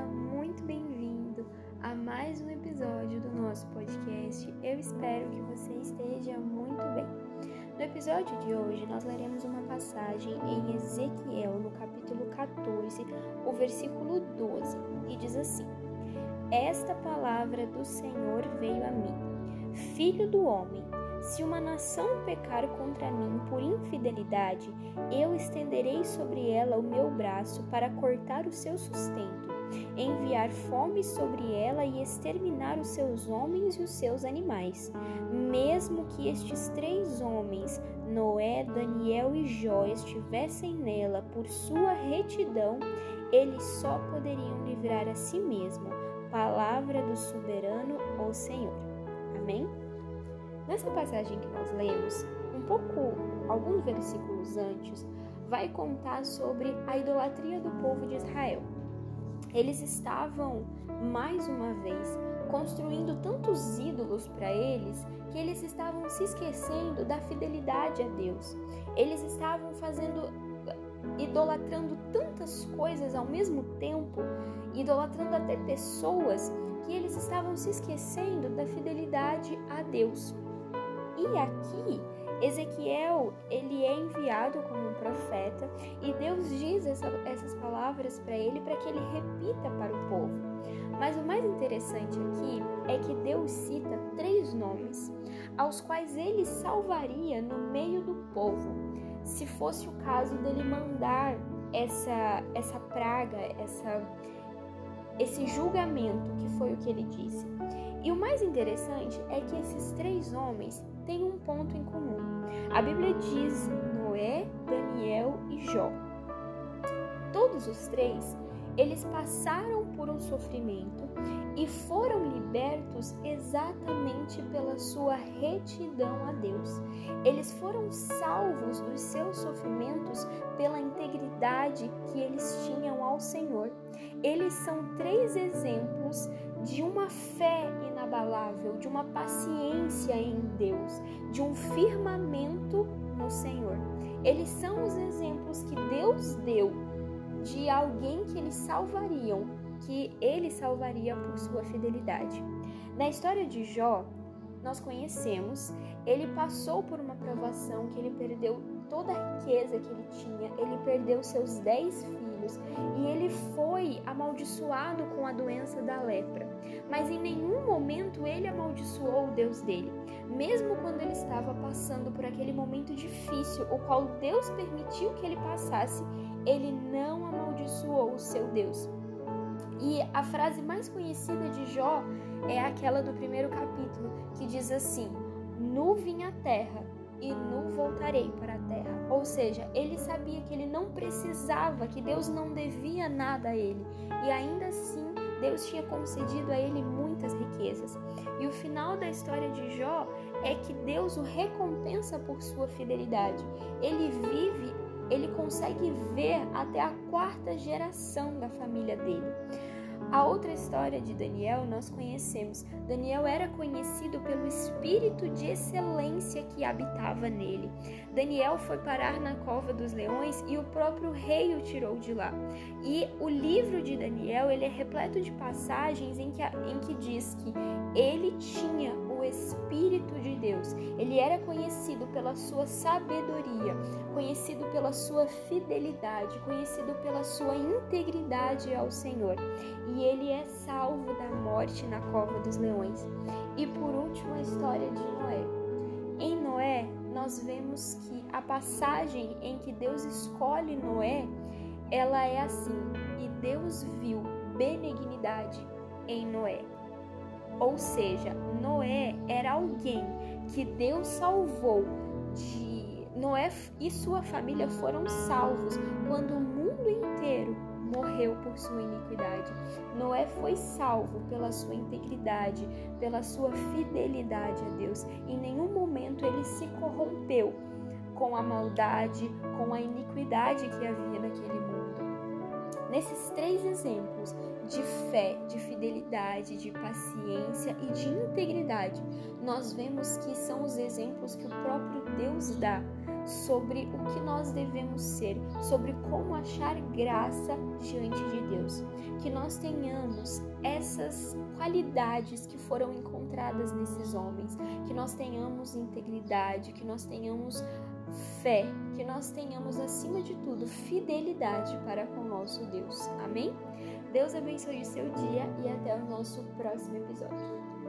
Seja muito bem-vindo a mais um episódio do nosso podcast. Eu espero que você esteja muito bem. No episódio de hoje, nós leremos uma passagem em Ezequiel, no capítulo 14, o versículo 12, e diz assim: Esta palavra do Senhor veio a mim, filho do homem. Se uma nação pecar contra mim por infidelidade, eu estenderei sobre ela o meu braço para cortar o seu sustento, enviar fome sobre ela e exterminar os seus homens e os seus animais. Mesmo que estes três homens, Noé, Daniel e Jó, estivessem nela por sua retidão, eles só poderiam livrar a si mesmo. Palavra do soberano, o Senhor. Amém? Nessa passagem que nós lemos, um pouco, alguns versículos antes, vai contar sobre a idolatria do povo de Israel. Eles estavam, mais uma vez, construindo tantos ídolos para eles que eles estavam se esquecendo da fidelidade a Deus. Eles estavam fazendo idolatrando tantas coisas ao mesmo tempo, idolatrando até pessoas, que eles estavam se esquecendo da fidelidade a Deus. E aqui, Ezequiel, ele é enviado como um profeta e Deus diz essa, essas palavras para ele para que ele repita para o povo. Mas o mais interessante aqui é que Deus cita três nomes aos quais ele salvaria no meio do povo, se fosse o caso dele mandar essa essa praga, essa esse julgamento, que foi o que ele disse. E o mais interessante é que esses três homens têm um ponto em comum. A Bíblia diz Noé, Daniel e Jó. Todos os três, eles passaram por um sofrimento e foram libertos exatamente pela sua retidão a Deus. Eles foram salvos dos seus sofrimentos pela integridade que eles tinham ao Senhor. Eles são três exemplos de uma fé inabalável, de uma paciência em Deus, de um firmamento no Senhor. Eles são os exemplos que Deus deu de alguém que eles salvariam, que ele salvaria por sua fidelidade. Na história de Jó, nós conhecemos, ele passou por uma provação que ele perdeu toda a riqueza que ele tinha, ele perdeu seus dez filhos e ele foi amaldiçoado com a doença da lepra. Mas em nenhum momento ele amaldiçoou o Deus dele, mesmo quando ele estava passando por aquele momento difícil, o qual Deus permitiu que ele passasse, ele não amaldiçoou o seu Deus. E a frase mais conhecida de Jó é aquela do primeiro capítulo, que diz assim: Nu vim a terra e nu voltarei para a terra. Ou seja, ele sabia que ele não precisava, que Deus não devia nada a ele. E ainda assim, Deus tinha concedido a ele muitas riquezas. E o final da história de Jó é que Deus o recompensa por sua fidelidade. Ele vive, ele consegue ver até a quarta geração da família dele. A outra história de Daniel nós conhecemos. Daniel era conhecido pelo espírito de excelência que habitava nele. Daniel foi parar na cova dos leões e o próprio rei o tirou de lá. E o livro de Daniel ele é repleto de passagens em que, em que diz que ele tinha o Espírito de Deus. Ele era conhecido pela sua sabedoria, conhecido pela sua fidelidade, conhecido pela sua integridade ao Senhor. E ele é salvo da morte na cova dos leões. E por último, a história de Noé. Em Noé, nós vemos que a passagem em que Deus escolhe Noé, ela é assim: e Deus viu benignidade em Noé. Ou seja, Noé era alguém que Deus salvou de Noé e sua família foram salvos quando o mundo inteiro morreu por sua iniquidade. Noé foi salvo pela sua integridade, pela sua fidelidade a Deus. Em nenhum momento ele se corrompeu com a maldade, com a iniquidade que havia naquele mundo. Nesses três exemplos de fé, de fidelidade, de paciência e de integridade, nós vemos que são os exemplos que o próprio Deus dá sobre o que nós devemos ser, sobre como achar graça diante de Deus. Que nós tenhamos essas qualidades que foram encontradas nesses homens, que nós tenhamos integridade, que nós tenhamos fé, que nós tenhamos acima de tudo fidelidade para com o nosso Deus. Amém? Deus abençoe o seu dia e até o nosso próximo episódio.